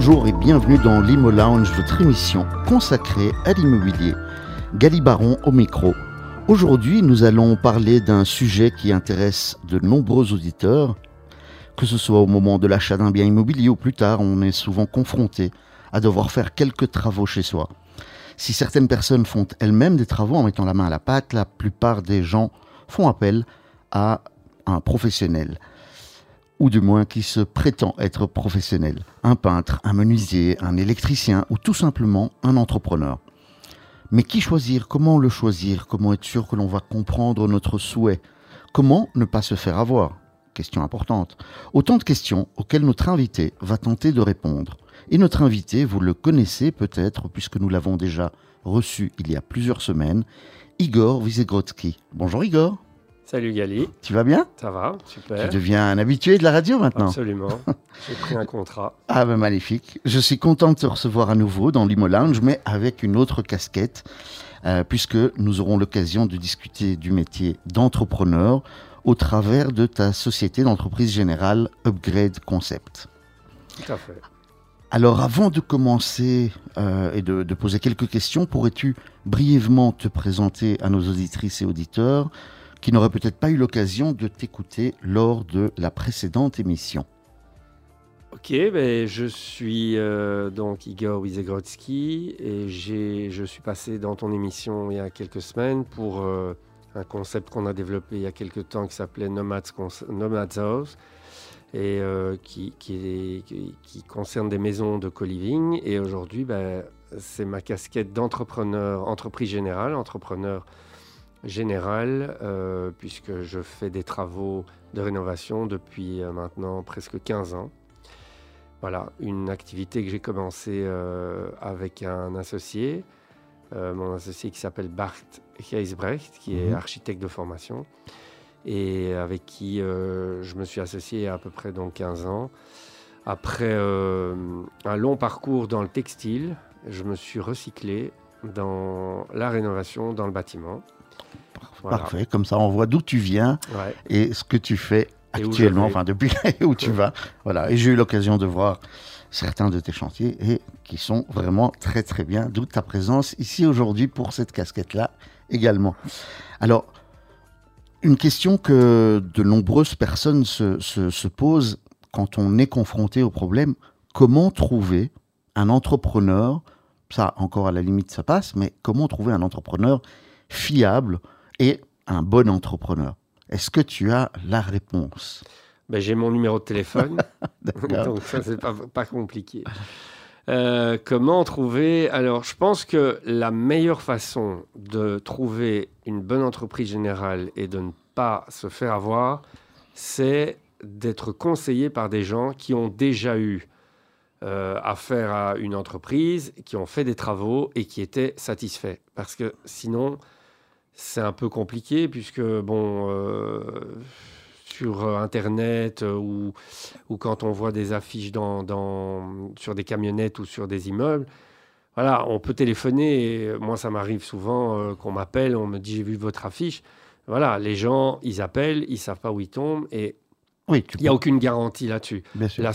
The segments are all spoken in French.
Bonjour et bienvenue dans l'Imo Lounge, votre émission consacrée à l'immobilier. Galibaron au micro. Aujourd'hui, nous allons parler d'un sujet qui intéresse de nombreux auditeurs. Que ce soit au moment de l'achat d'un bien immobilier ou plus tard, on est souvent confronté à devoir faire quelques travaux chez soi. Si certaines personnes font elles-mêmes des travaux en mettant la main à la pâte, la plupart des gens font appel à un professionnel ou du moins qui se prétend être professionnel, un peintre, un menuisier, un électricien ou tout simplement un entrepreneur. Mais qui choisir? Comment le choisir? Comment être sûr que l'on va comprendre notre souhait? Comment ne pas se faire avoir? Question importante. Autant de questions auxquelles notre invité va tenter de répondre. Et notre invité, vous le connaissez peut-être puisque nous l'avons déjà reçu il y a plusieurs semaines, Igor Wisegrodsky. Bonjour Igor. Salut Gali. Tu vas bien? Ça va, super. Tu deviens un habitué de la radio maintenant Absolument. J'ai pris un contrat. Ah ben magnifique. Je suis content de te recevoir à nouveau dans l'Imo Lounge, mais avec une autre casquette, euh, puisque nous aurons l'occasion de discuter du métier d'entrepreneur au travers de ta société d'entreprise générale Upgrade Concept. Tout à fait. Alors avant de commencer euh, et de, de poser quelques questions, pourrais-tu brièvement te présenter à nos auditrices et auditeurs qui n'auraient peut-être pas eu l'occasion de t'écouter lors de la précédente émission. Ok, ben, je suis euh, donc Igor Wizegrodsky et je suis passé dans ton émission il y a quelques semaines pour euh, un concept qu'on a développé il y a quelques temps qui s'appelait Nomads, Nomads House et euh, qui, qui, qui, concerne des maisons de co-living. Et aujourd'hui, ben, c'est ma casquette d'entrepreneur, entreprise générale, entrepreneur général, euh, puisque je fais des travaux de rénovation depuis euh, maintenant presque 15 ans. Voilà, une activité que j'ai commencé euh, avec un associé, mon associé qui s'appelle Bart Heisbrecht, qui est mhm. architecte de formation, et avec qui je me suis associé à, à peu près donc 15 ans. Après un long parcours dans le textile, je me suis recyclé dans la rénovation dans le bâtiment. Parfait, comme ça on voit d'où tu viens et ce que tu fais actuellement, enfin depuis où tu vas. Voilà, et j'ai eu l'occasion de voir certains de tes chantiers et qui sont vraiment très très bien, d'où ta présence ici aujourd'hui pour cette casquette-là également. Alors, une question que de nombreuses personnes se, se, se posent quand on est confronté au problème, comment trouver un entrepreneur, ça encore à la limite ça passe, mais comment trouver un entrepreneur fiable et un bon entrepreneur Est-ce que tu as la réponse? Ben, J'ai mon numéro de téléphone, donc ça, c'est pas, pas compliqué. Euh, comment trouver Alors, je pense que la meilleure façon de trouver une bonne entreprise générale et de ne pas se faire avoir, c'est d'être conseillé par des gens qui ont déjà eu euh, affaire à une entreprise, qui ont fait des travaux et qui étaient satisfaits. Parce que sinon, c'est un peu compliqué puisque, bon, euh, sur Internet euh, ou, ou, quand on voit des affiches dans, dans, sur des camionnettes ou sur des immeubles, voilà, on peut téléphoner. Et moi, ça m'arrive souvent euh, qu'on m'appelle, on me dit j'ai vu votre affiche. Voilà, les gens, ils appellent, ils savent pas où ils tombent et il n'y a aucune garantie là-dessus.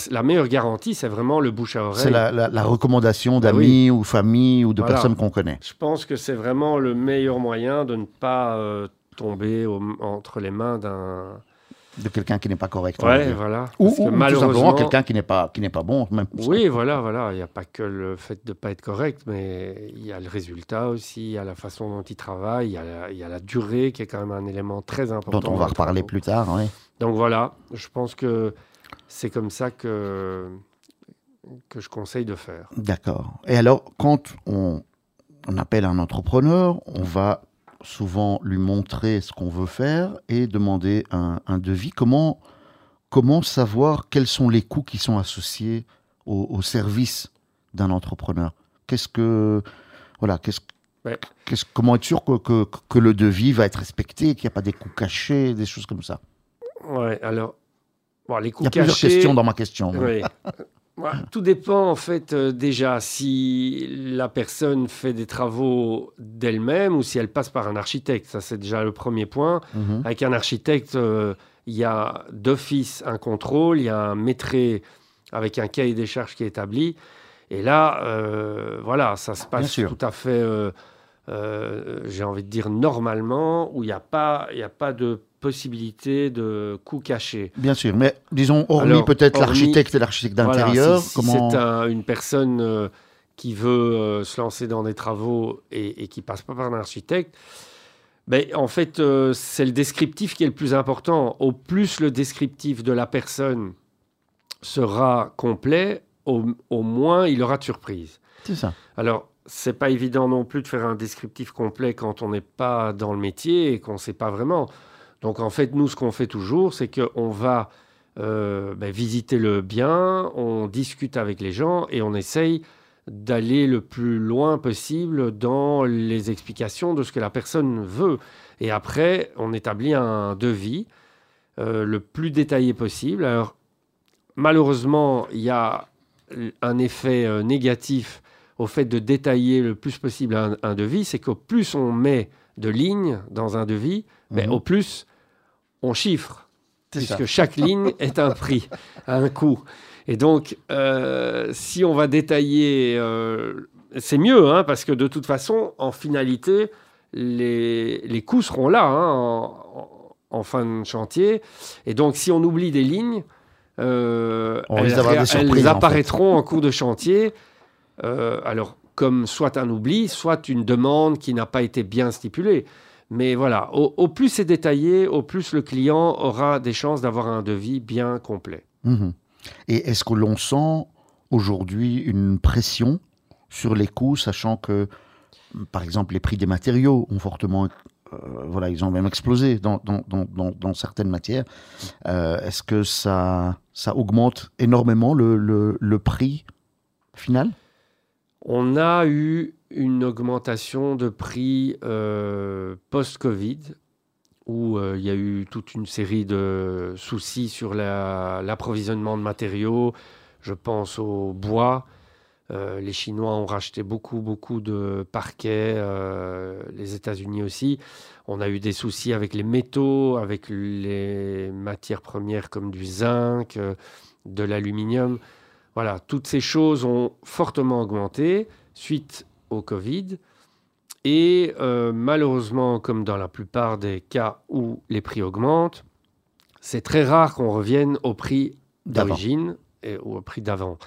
La, meilleure garantie, c'est vraiment le bouche à oreille. C'est la, recommandation bah d'amis ou famille ou de personnes qu'on connaît. Je pense que c'est vraiment le meilleur moyen de ne pas euh, tomber entre les mains d'un de quelqu'un qui n'est pas correct. Ouais, voilà. Ou, ou malheureusement, tout simplement quelqu'un qui n'est pas qui n'est pas bon. Même oui, voilà, voilà. Il n'y a pas que le fait de ne pas être correct, mais il y a le résultat aussi, il y a la façon dont il travaille, il y a la, il y a la durée qui est quand même un élément très important. Dont on va reparler plus tard, oui. Donc voilà, je pense que c'est comme ça que, que je conseille de faire. D'accord. Et alors, quand on, on appelle un entrepreneur, on va souvent lui montrer ce qu'on veut faire et demander un, devis. Comment, comment savoir quels sont les coûts qui sont associés au, service d'un entrepreneur? Qu'est-ce que voilà, qu'est-ce comment être sûr que, que, que, le devis va être respecté, qu'il n'y a pas des coûts cachés, des choses comme ça? Ouais, alors, bon, les coûts Il y a plusieurs questions dans ma question. Oui. tout dépend en fait euh, déjà si la personne fait des travaux d'elle-même ou si elle passe par un architecte. Ça c'est déjà le premier point. Mhm. Avec un architecte, euh, il y a d'office un contrôle, il y a un maître avec un cahier des charges qui est établi. Et là, euh, voilà, ça se passe tout à fait, euh, euh, j'ai envie de dire, normalement, où il n'y a, pas, a pas de possibilité de coûts cachés. Bien sûr, mais disons, hormis peut-être l'architecte et l'architecte d'intérieur, si, comment... c'est une personne qui veut se lancer dans des travaux et, et qui passe pas par un architecte, ben, en fait, c'est le descriptif qui est le plus important. Au plus le descriptif de la personne sera complet, au, moins il aura de surprise. C'est ça. Alors, c'est pas évident non plus de faire un descriptif complet quand on n'est pas dans le métier et qu'on ne sait pas vraiment. Donc, en fait, nous, ce qu'on fait toujours, c'est qu'on va euh, ben, visiter le bien, on discute avec les gens et on essaye d'aller le plus loin possible dans les explications de ce que la personne veut. Et après, on établit un devis euh, le plus détaillé possible. Alors, malheureusement, il y a un effet euh, négatif au fait de détailler le plus possible un, devis, c'est qu'au plus on met de lignes dans un devis, mais mhm. au plus on chiffre, puisque chaque ligne est un prix, un coût. Et donc, euh, si on va détailler, euh, c'est mieux, hein, parce que de toute façon, en finalité, les, les coûts seront là hein, en, en, fin de chantier. Et donc, si on oublie des lignes, euh, elles, apparaîtront en, cours de chantier. Alors, comme soit un oubli, soit une demande qui n'a pas été bien stipulée. Mais voilà, au, plus c'est détaillé, au plus le client aura des chances d'avoir un devis bien complet. Mhm. Et est-ce que l'on sent aujourd'hui une pression sur les coûts, sachant que, par exemple, les prix des matériaux ont fortement euh, voilà, ils ont même explosé dans, dans, certaines matières. Euh, est-ce que ça, ça augmente énormément le, le, prix final? On a eu une augmentation de prix euh, post-Covid où il y a eu toute une série de soucis sur l'approvisionnement de matériaux. Je pense au bois, euh, les Chinois ont racheté beaucoup, beaucoup de parquets, euh, les États-Unis aussi. On a eu des soucis avec les métaux, avec les matières premières comme du zinc, euh, de l'aluminium. Voilà, toutes ces choses ont fortement augmenté suite au Covid. Et malheureusement, comme dans la plupart des cas où les prix augmentent, c'est très rare qu'on revienne au prix d'origine ou au prix d'avant.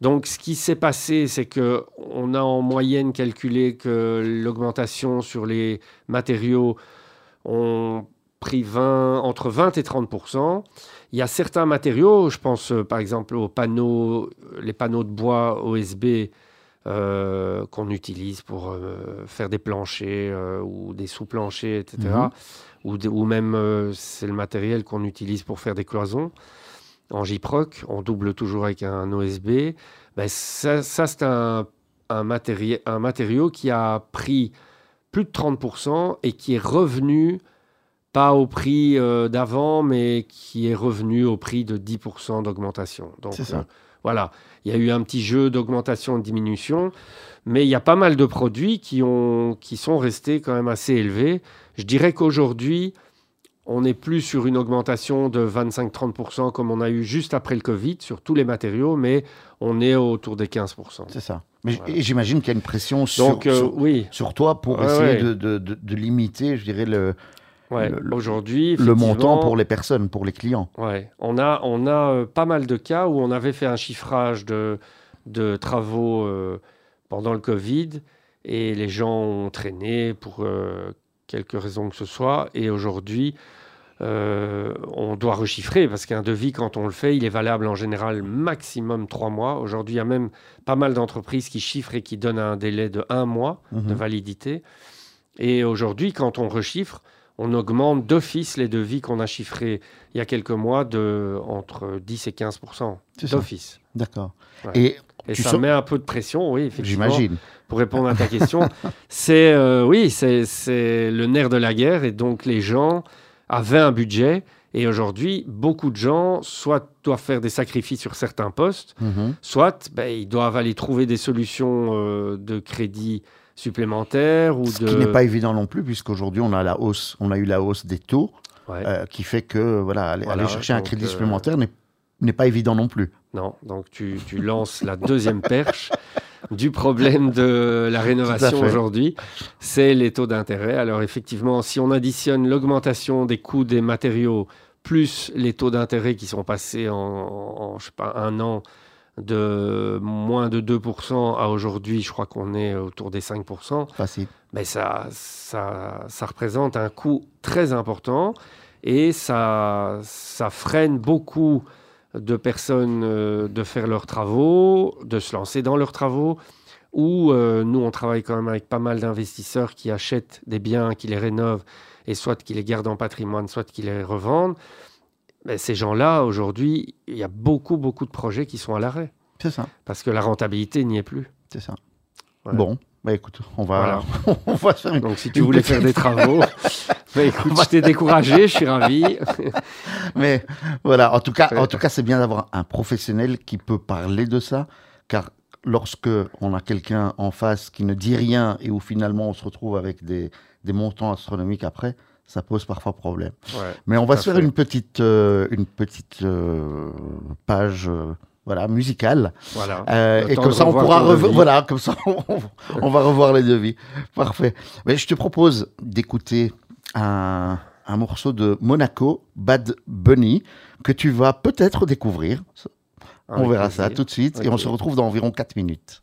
Donc, ce qui s'est passé, c'est que on a en moyenne calculé que l'augmentation sur les matériaux ont pris 20, entre 20 et 30% Il y a certains matériaux, je pense euh, par exemple aux panneaux, les panneaux de bois OSB euh, qu'on utilise pour euh, faire des planchers ou des sous-planchers, etc. Mhm. Ou, ou, même c'est le matériel qu'on utilise pour faire des cloisons en JPROC, on double toujours avec un OSB. Ben ça, c'est un, un, un matériau qui a pris plus de 30% et qui est revenu, pas au prix euh, d'avant, mais qui est revenu au prix de 10% d'augmentation. Donc ça. Voilà, il y a eu un petit jeu d'augmentation et de diminution, mais il y a pas mal de produits qui, ont, qui sont restés quand même assez élevés. Je dirais qu'aujourd'hui, on n'est plus sur une augmentation de 25-30% comme on a eu juste après le Covid sur tous les matériaux, mais on est autour des 15%. C'est ça. Mais j'imagine qu'il y a une pression sur, euh, oui. sur toi pour essayer De, limiter, je dirais, le, aujourd'hui, le montant pour les personnes, pour les clients. Ouais. On a, on a euh, pas mal de cas où on avait fait un chiffrage de, de travaux euh, pendant le Covid et les gens ont traîné pour quelque raison que ce soit. Et aujourd'hui, euh, on doit rechiffrer parce qu'un devis, quand on le fait, il est valable en général maximum trois mois. Aujourd'hui, il y a même pas mal d'entreprises qui chiffrent et qui donnent un délai de un mois de mhm. validité. Et aujourd'hui, quand on rechiffre, on augmente d'office les devis qu'on a chiffrés il y a quelques mois de entre 10 et 15% d'office. D'accord. Et, ça met un peu de pression, oui, effectivement. J'imagine. Pour répondre à ta question, c'est euh, oui, c'est le nerf de la guerre et donc les gens avait un budget. Et aujourd'hui, beaucoup de gens, soit doivent faire des sacrifices sur certains postes, mhm. soit ben, ils doivent aller trouver des solutions euh, de crédit supplémentaires. Ou Ce qui n'est pas évident non plus, puisqu'aujourd'hui, on, a la hausse, on a eu la hausse des taux, euh, qui fait que voilà, aller, chercher un crédit euh, supplémentaire n'est n'est pas évident non plus. Non, donc tu, tu lances la deuxième perche du problème de la rénovation aujourd'hui, c'est les taux d'intérêt. Alors effectivement, si on additionne l'augmentation des coûts des matériaux plus les taux d'intérêt qui sont passés en, je sais pas, un an de moins de 2% à aujourd'hui, je crois qu'on est autour des 5%. Facile. Mais ça, ça, ça représente un coût très important et ça, ça freine beaucoup de personnes euh, de faire leurs travaux, de se lancer dans leurs travaux, ou euh, nous, on travaille quand même avec pas mal d'investisseurs qui achètent des biens, qui les rénovent, et soit qui les gardent en patrimoine, soit qui les revendent. Mais ces gens-là, aujourd'hui, il y a beaucoup, beaucoup de projets qui sont à l'arrêt. C'est ça. Parce que la rentabilité n'y est plus. C'est ça. Bon, bah écoute, on va, on va faire une, Donc si tu voulais faire des travaux, bah écoute, je t'ai découragé, je suis ravi. Mais voilà, en tout cas, en tout cas, c'est bien d'avoir un professionnel qui peut parler de ça, car lorsque on a quelqu'un en face qui ne dit rien et où finalement on se retrouve avec des, des montants astronomiques après, ça pose parfois problème. Ouais, Mais on va se faire une petite, euh, une petite euh, page. Euh, voilà, musicale. Voilà. Et comme ça, on pourra. Voilà, comme ça, on, va revoir les devis. Parfait. Mais je te propose d'écouter un, un, morceau de Monaco, Bad Bunny, que tu vas peut-être découvrir. on verra ça tout de suite et on se retrouve dans environ 4 minutes.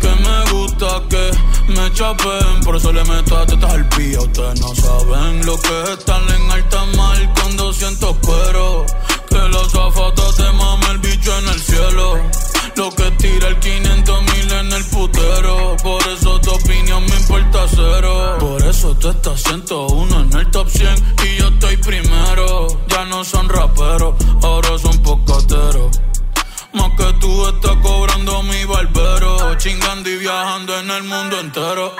que me gusta que me chapen. Por eso le meto a tetas al pía. Ustedes no saben lo que es estar en alta mar con 200 cueros. Que los zapatos te mame el bicho en el cielo. Lo que tira el 500 mil en el putero. Por eso tu opinión me importa cero. Por eso tú estás 101 en el top 100 y yo estoy primero. Ya no son raperos, ahora son pocateros. Más que tú estás cobrando mi barbero. Chingando en el mundo entero.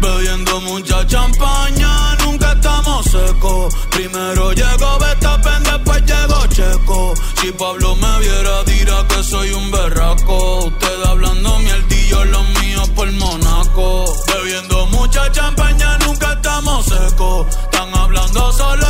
Bebiendo mucha champaña, nunca estamos secos. Primero llegó Betapen, después llegó Checo. Si Pablo me viera, dirá que soy un berraco. Usted hablando mierdillo, los míos por Monaco. Bebiendo mucha champaña, nunca estamos secos. Están hablando solo,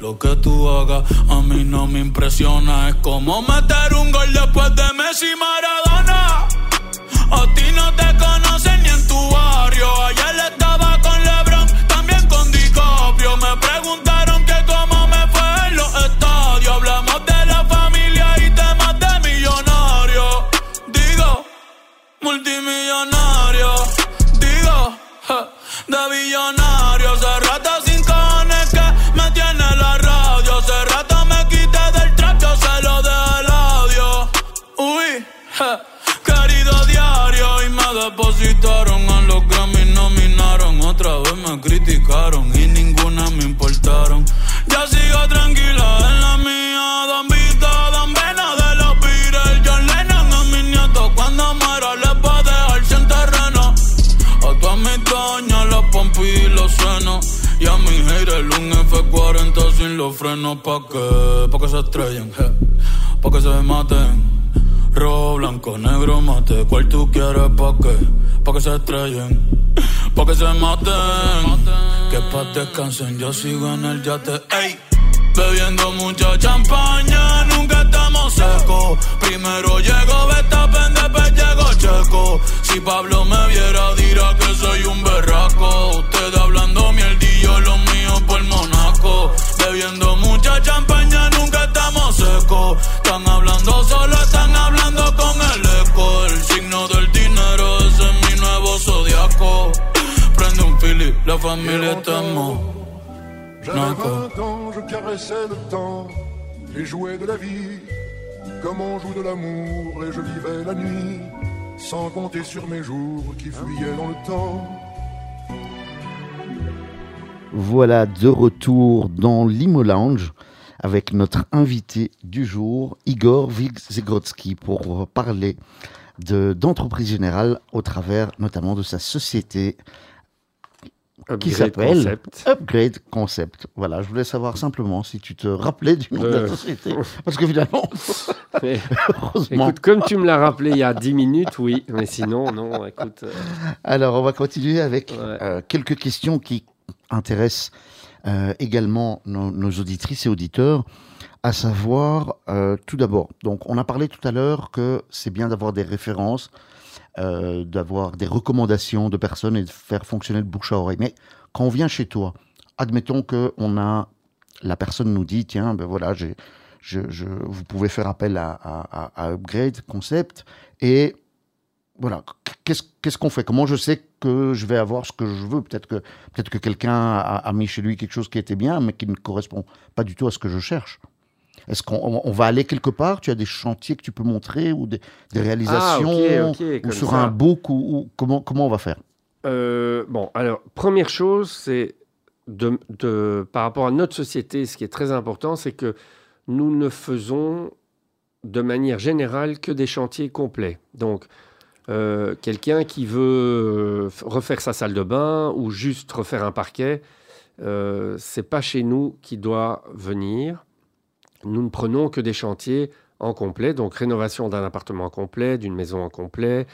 Lo que tú hagas a mí no me impresiona. Es como meter un gol después de Messi Maradona. Los frenos pa' que, pa' que se estrellen, je, pa' que se maten Rojo, blanco, negro, mate. ¿Cuál tú quieres pa' qué? Pa' que se estrellen, pa' que se maten. Que pa' descansen, yo sigo en el yate. Ey. Bebiendo mucha champaña, nunca estamos secos. Primero llego Betapen, después llego Checo. Si Pablo me viera, dirá que soy un berraco. Usted hablando mierdillo, lo mío por Bebiendo mucha champaña, nunca estamos secos. Están hablando solo, están hablando con el eco. El signo del dinero, ese es mi nuevo zodiaco. Prende un fili, la familia estamos. J'avais D'accord. 20 ans, je caressais le temps et jouais de la vie comme on joue de l'amour et je vivais la nuit sans compter sur mes jours qui fuyaient dans le temps. Voilà de retour dans l'Imo Lounge avec notre invité du jour, Igor Vigzegrodsky, pour parler de- d'entreprise générale au travers notamment de sa société qui s'appelle Concept. Upgrade Concept. Voilà, je voulais savoir simplement si tu te rappelais du nom de la Euh. société. Parce que finalement, Mais, heureusement. écoute, comme tu me l'as rappelé il y a 10 minutes, oui. Mais sinon, non, écoute. euh, Alors, on va continuer avec Ouais. euh, quelques questions qui intéressent euh, également nos, auditrices et auditeurs, à savoir, euh, tout d'abord, donc on a parlé tout à l'heure que c'est bien d'avoir des références, euh, d'avoir des recommandations de personnes et de faire fonctionner le bouche à oreille. Mais quand on vient chez toi, admettons que on a, la personne nous dit, tiens, ben voilà, j'ai, je, je- vous pouvez faire appel à- à- à Upgrade Concept et voilà, qu'est-ce qu'on fait? Comment je sais que je vais avoir ce que je veux? Peut-être que, peut que quelqu'un a, a mis chez lui quelque chose qui était bien, mais qui ne correspond pas du tout à ce que je cherche. Est-ce qu'on on- on va aller quelque part? Tu as des chantiers que tu peux montrer ou des, des réalisations Ah, ok, ok, ou sur ça. un book ou, ou comment, comment on va faire? Euh, bon, alors, première chose, c'est de, de- par rapport à notre société, ce qui est très important, c'est que nous ne faisons de manière générale que des chantiers complets. Donc, euh, quelqu'un qui veut euh, refaire sa salle de bain ou juste refaire un parquet, euh, c'est pas chez nous qui doit venir. Nous ne prenons que des chantiers en complet, donc rénovation d'un appartement en complet, d'une maison en complet.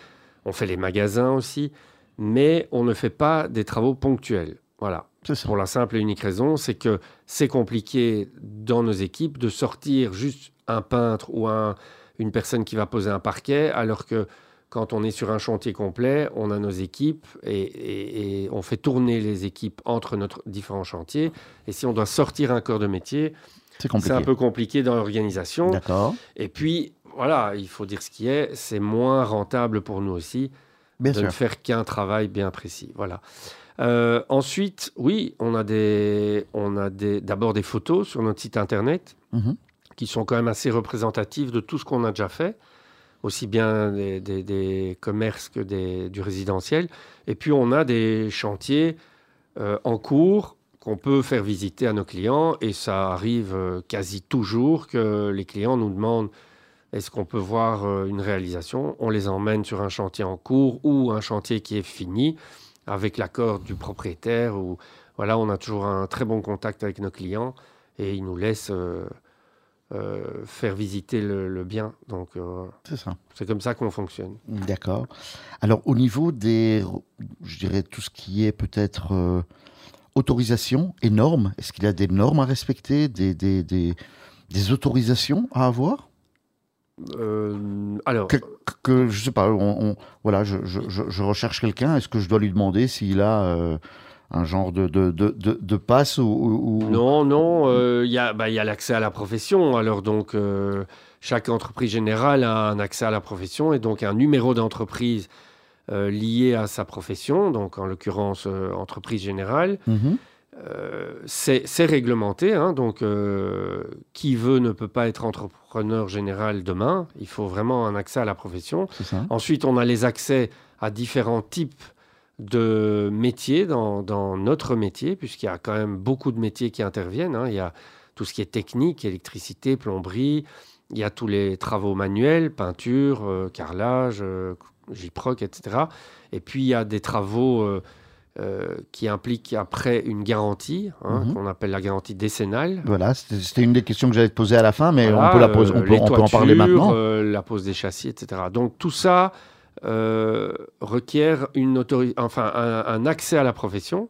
On fait les magasins aussi, mais on ne fait pas des travaux ponctuels. Voilà. Pour la simple et unique raison, c'est que c'est compliqué dans nos équipes de sortir juste un peintre ou un- une personne qui va poser un parquet, alors que quand on est sur un chantier complet, on a nos équipes et, et- et on fait tourner les équipes entre nos différents chantiers. Et si on doit sortir un corps de métier, C'est un peu compliqué dans l'organisation. D'accord. Et puis, voilà, il faut dire ce qui est, c'est moins rentable pour nous aussi Bien de sûr. ne faire qu'un travail bien précis. Voilà. Euh, ensuite, oui, on a des, on a des, d'abord des photos sur notre site internet Mhm. qui sont quand même assez représentatives de tout ce qu'on a déjà fait, aussi bien des, commerces que du résidentiel. Et puis, on a des chantiers euh, en cours qu'on peut faire visiter à nos clients et ça arrive euh, quasi toujours que les clients nous demandent est-ce qu'on peut voir euh, une réalisation? On les emmène sur un chantier en cours ou un chantier qui est fini avec l'accord du propriétaire. Voilà, on a toujours un très bon contact avec nos clients et ils nous laissent euh, faire visiter le, le bien. Donc euh, C'est ça. c'est comme ça qu'on fonctionne. D'accord. Alors, au niveau des, je dirais, tout ce qui est peut-être euh, autorisation et normes, est-ce qu'il y a des normes à respecter, des, des, des, des autorisations à avoir? Alors, que, que, je sais pas, on, on- voilà, je, je, je- je recherche quelqu'un, est-ce que je dois lui demander s'il a un genre de, de, de, de, passe ou, Non, non, euh, il y a, bah, a l'accès à la profession. Alors donc, euh, chaque entreprise générale a un accès à la profession et donc un numéro d'entreprise euh, lié à sa profession, donc en l'occurrence entreprise générale. Mhm. C'est réglementé, hein, donc qui veut ne peut pas être entrepreneur général demain. Il faut vraiment un accès à la profession. Ensuite, on a les accès à différents types de métiers dans, dans notre métier, puisqu'il y a quand même beaucoup de métiers qui interviennent. hein. Il y a tout ce qui est technique, électricité, plomberie. Il y a tous les travaux manuels, peinture, euh, carrelage, euh, gyproc, etc. Et puis, il y a des travaux euh, euh, qui implique après une garantie, hein, Mhm. qu'on appelle la garantie décennale. Voilà, c'était une des questions que j'allais te poser à la fin, mais Voilà, on peut, la poser, on peut, on peut en parler maintenant. la pose des châssis, etc. Donc tout ça euh, requiert une autori- enfin, un, un accès à la profession.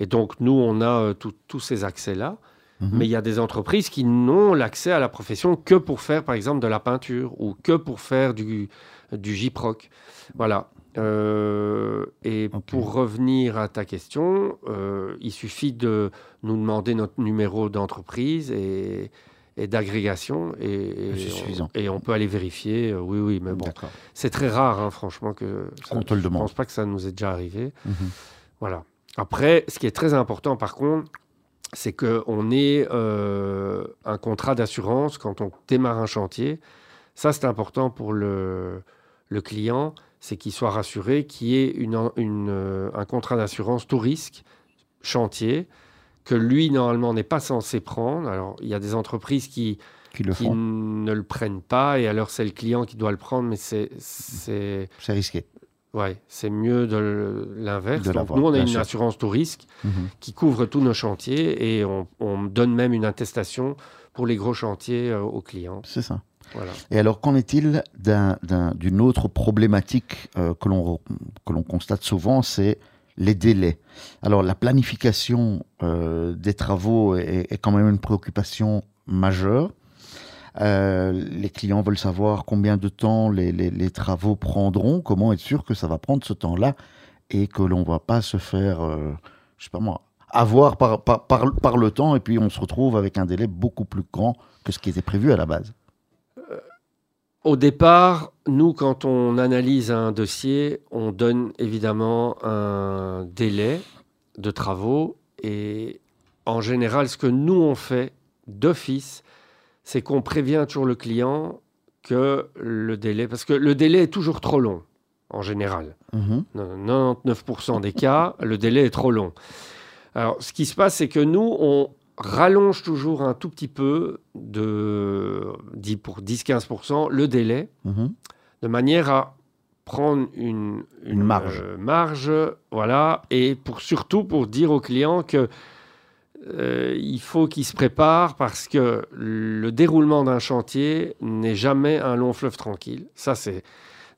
Et donc nous, on a euh, tous ces accès-là. Mhm. Mais il y a des entreprises qui n'ont l'accès à la profession que pour faire, par exemple, de la peinture ou que pour faire du, du gyproc. Voilà. Euh, et pour revenir à ta question, euh, il suffit de nous demander notre numéro d'entreprise et, et d'agrégation. Et, on- et on peut aller vérifier. euh, oui, oui, mais bon, c'est très rare, hein, franchement, que ça- Qu'on te le je demande. pense pas que ça nous est déjà arrivé. Mhm. Voilà. Après, ce qui est très important, par contre, c'est qu'on ait euh, un contrat d'assurance quand on démarre un chantier. Ça, c'est important pour le, le client, c'est qu'il soit rassuré qu'il y ait une, euh, un contrat d'assurance tout risque chantier que lui, normalement, n'est pas censé prendre. Alors, il y a des entreprises qui, Qui le qui font, ne le prennent pas, et alors c'est le client qui doit le prendre, mais c'est... c'est risqué. Ouais, c'est mieux de l'inverse. Donc, nous, on a une sûr. assurance tout risque Mhm. qui couvre tous nos chantiers et on, on donne même une attestation pour les gros chantiers euh, aux clients. C'est ça. Voilà. Et alors, qu'en est-il d'un- d'un- d'une autre problématique euh, que l'on re- que l'on constate souvent, c'est les délais. Alors, la planification euh, des travaux est, quand même une préoccupation majeure. Euh, les clients veulent savoir combien de temps les, les- travaux prendront, comment être sûr que ça va prendre ce temps-là et que l'on ne va pas se faire, euh, sais pas moi, avoir par, par, par, par le temps et puis on se retrouve avec un délai beaucoup plus grand que ce qui était prévu à la base. Au départ, nous, quand on analyse un dossier, on donne évidemment un délai de travaux et en général, ce que nous, on fait d'office, c'est qu'on prévient toujours le client que le délai, parce que le délai est toujours trop long, en général. Mhm. 99% des cas, le délai est trop long. Alors, ce qui se passe, c'est que nous, on rallonge toujours un tout petit peu, de 10 pour 10-15%, le délai, Mhm. de manière à prendre une, Une marge. euh, marge, voilà, et pour, surtout pour dire au client que euh, il faut qu'il se prépare parce que le déroulement d'un chantier n'est jamais un long fleuve tranquille. Ça, c'est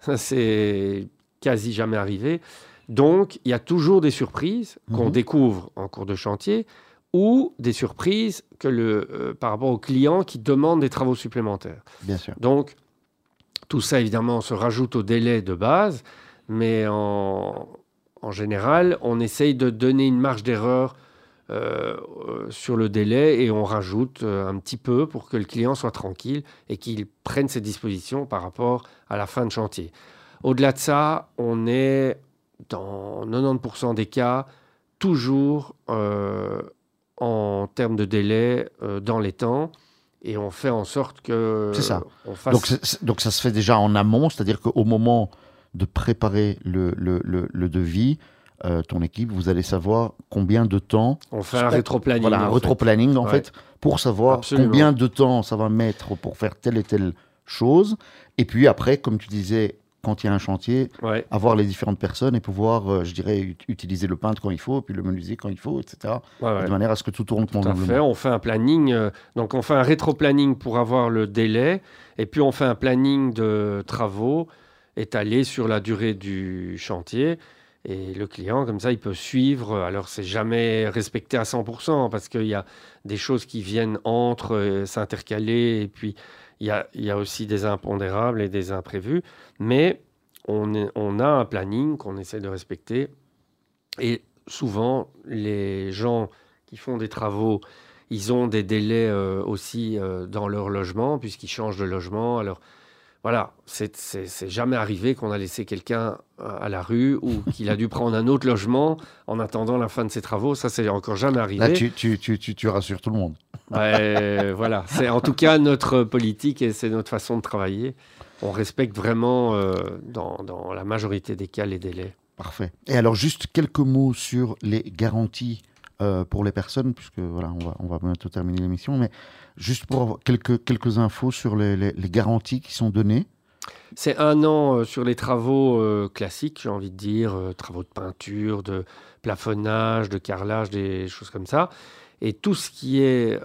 ça, c'est quasi jamais arrivé. Donc, il y a toujours des surprises qu'on Mhm. découvre en cours de chantier ou des surprises que le, euh, par rapport au client qui demande des travaux supplémentaires. Bien sûr. Donc, tout ça, évidemment, se rajoute au délai de base, mais en, en général, on essaye de donner une marge d'erreur euh, euh, sur le délai et on rajoute un petit peu pour que le client soit tranquille et qu'il prenne ses dispositions par rapport à la fin de chantier. Au-delà de ça, on est dans 90% des cas toujours euh, en termes de délai euh, dans les temps et on fait en sorte que C'est ça. on fasse Donc, donc ça se fait déjà en amont, c'est-à-dire qu'au moment de préparer le, le, le- le devis, euh, ton équipe, vous allez savoir combien de temps, on fait un rétro-planning. voilà, un en fait. rétro-planning en Ouais. fait, pour savoir Absolument. combien de temps ça va mettre pour faire telle et telle chose. Et puis après, comme tu disais, quand il y a un chantier, Ouais. avoir les différentes personnes et pouvoir, euh, je dirais, ut- utiliser le peintre quand il faut, puis le menuisier quand il faut, etc. Ouais, ouais. De manière à ce que tout tourne Tout à fait. convenablement. On fait un planning. euh, donc, on fait un rétro-planning pour avoir le délai. Et puis, on fait un planning de travaux étalé sur la durée du chantier. Et le client, comme ça, il peut suivre. Alors, c'est jamais respecté à 100% parce qu'il y a des choses qui viennent entre, euh, s'intercaler. Et puis, il y a, aussi des impondérables et des imprévus. Mais on a un planning qu'on essaie de respecter. Et souvent, les gens qui font des travaux, ils ont des délais euh, aussi euh, dans leur logement, puisqu'ils changent de logement. Alors, voilà, c'est jamais arrivé qu'on a laissé quelqu'un euh, à la rue ou qu'il a dû prendre un autre logement en attendant la fin de ses travaux. Ça, c'est encore jamais arrivé. Là, tu, tu, tu, tu, tu rassures tout le monde. Ouais, voilà, c'est en tout cas notre politique et c'est notre façon de travailler. On respecte vraiment, euh, dans, dans la majorité des cas, les délais. Parfait. Et alors, juste quelques mots sur les garanties euh, pour les personnes, puisque voilà, on va, on va bientôt terminer l'émission, mais juste pour avoir quelques, quelques infos sur les, les- les garanties qui sont données. c'est un an sur les travaux classiques, j'ai envie de dire, travaux de peinture, de plafonnage, de carrelage, des choses comme ça. Et tout ce qui est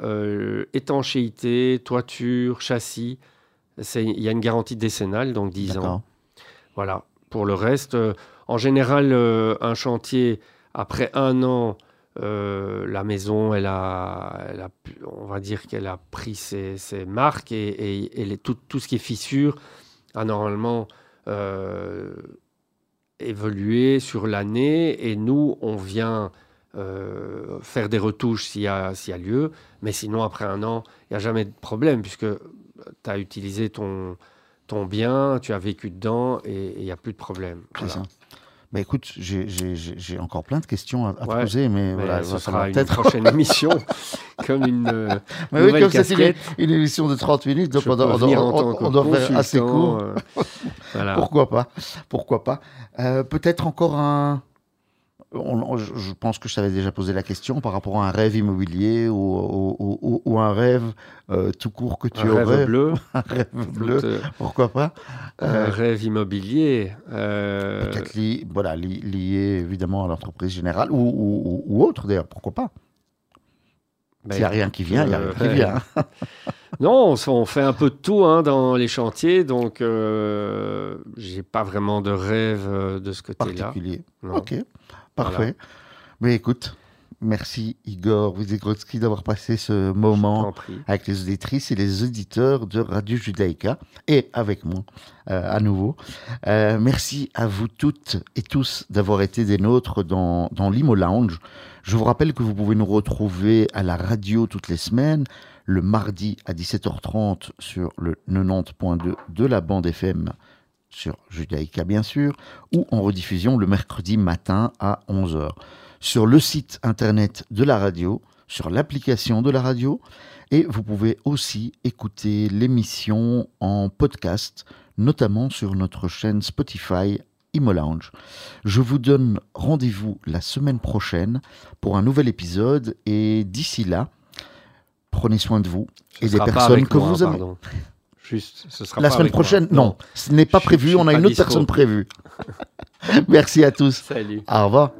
étanchéité, toiture, châssis, il y a une garantie décennale, donc 10 ans. Voilà. Pour le reste, en général, un chantier, après un an, euh, la maison, elle a, on va dire qu'elle a pris ses, marques et, tout, ce qui est fissure a normalement euh, évolué sur l'année et nous, on vient euh, faire des retouches s'il y, a, lieu, mais sinon, après un an, il n'y a jamais de problème puisque tu as utilisé ton, ton bien, tu as vécu dedans et il n'y a plus de problème. Bah écoute, j'ai encore plein de questions à, poser, mais, voilà, ça sera une prochaine émission, comme une euh, mais oui, comme c'est une, émission de 30 minutes, donc on, doit, faire assez court. Euh, voilà. Pourquoi pas Pourquoi pas euh, Peut-être encore un, je pense que je t'avais déjà posé la question par rapport à un rêve immobilier ou, un rêve euh, tout court que tu un aurais. Rêve bleu. un rêve bleu. Euh, pourquoi pas Un euh, rêve immobilier. Peut-être lié, voilà, lié évidemment à l'entreprise générale ou, autre d'ailleurs. Pourquoi pas ben, S'il n'y a rien qui vient, il n'y a rien qui vient. non, on, fait un peu de tout hein, dans les chantiers, donc je j'ai pas vraiment de rêve de ce côté-là. Particulier. Ok. Parfait. Mais écoute, merci Igor Wizegrodzki d'avoir passé ce moment avec les auditrices et les auditeurs de Radio Judaïka et avec moi euh, à nouveau. Euh, merci à vous toutes et tous d'avoir été des nôtres dans, dans l'Imo Lounge. Je vous rappelle que vous pouvez nous retrouver à la radio toutes les semaines, le mardi à 17h30 sur le 90.2 de la bande FM sur Judaïka bien sûr, ou en rediffusion le mercredi matin à 11h. Sur le site internet de la radio, sur l'application de la radio, et vous pouvez aussi écouter l'émission en podcast, notamment sur notre chaîne Spotify Imolange. Je vous donne rendez-vous la semaine prochaine pour un nouvel épisode, et d'ici là, prenez soin de vous et des personnes que vous aimez. Juste, ce sera la semaine prochaine, non. ce n'est pas prévu. on a une autre personne prévue. Merci à tous. Salut. Au revoir.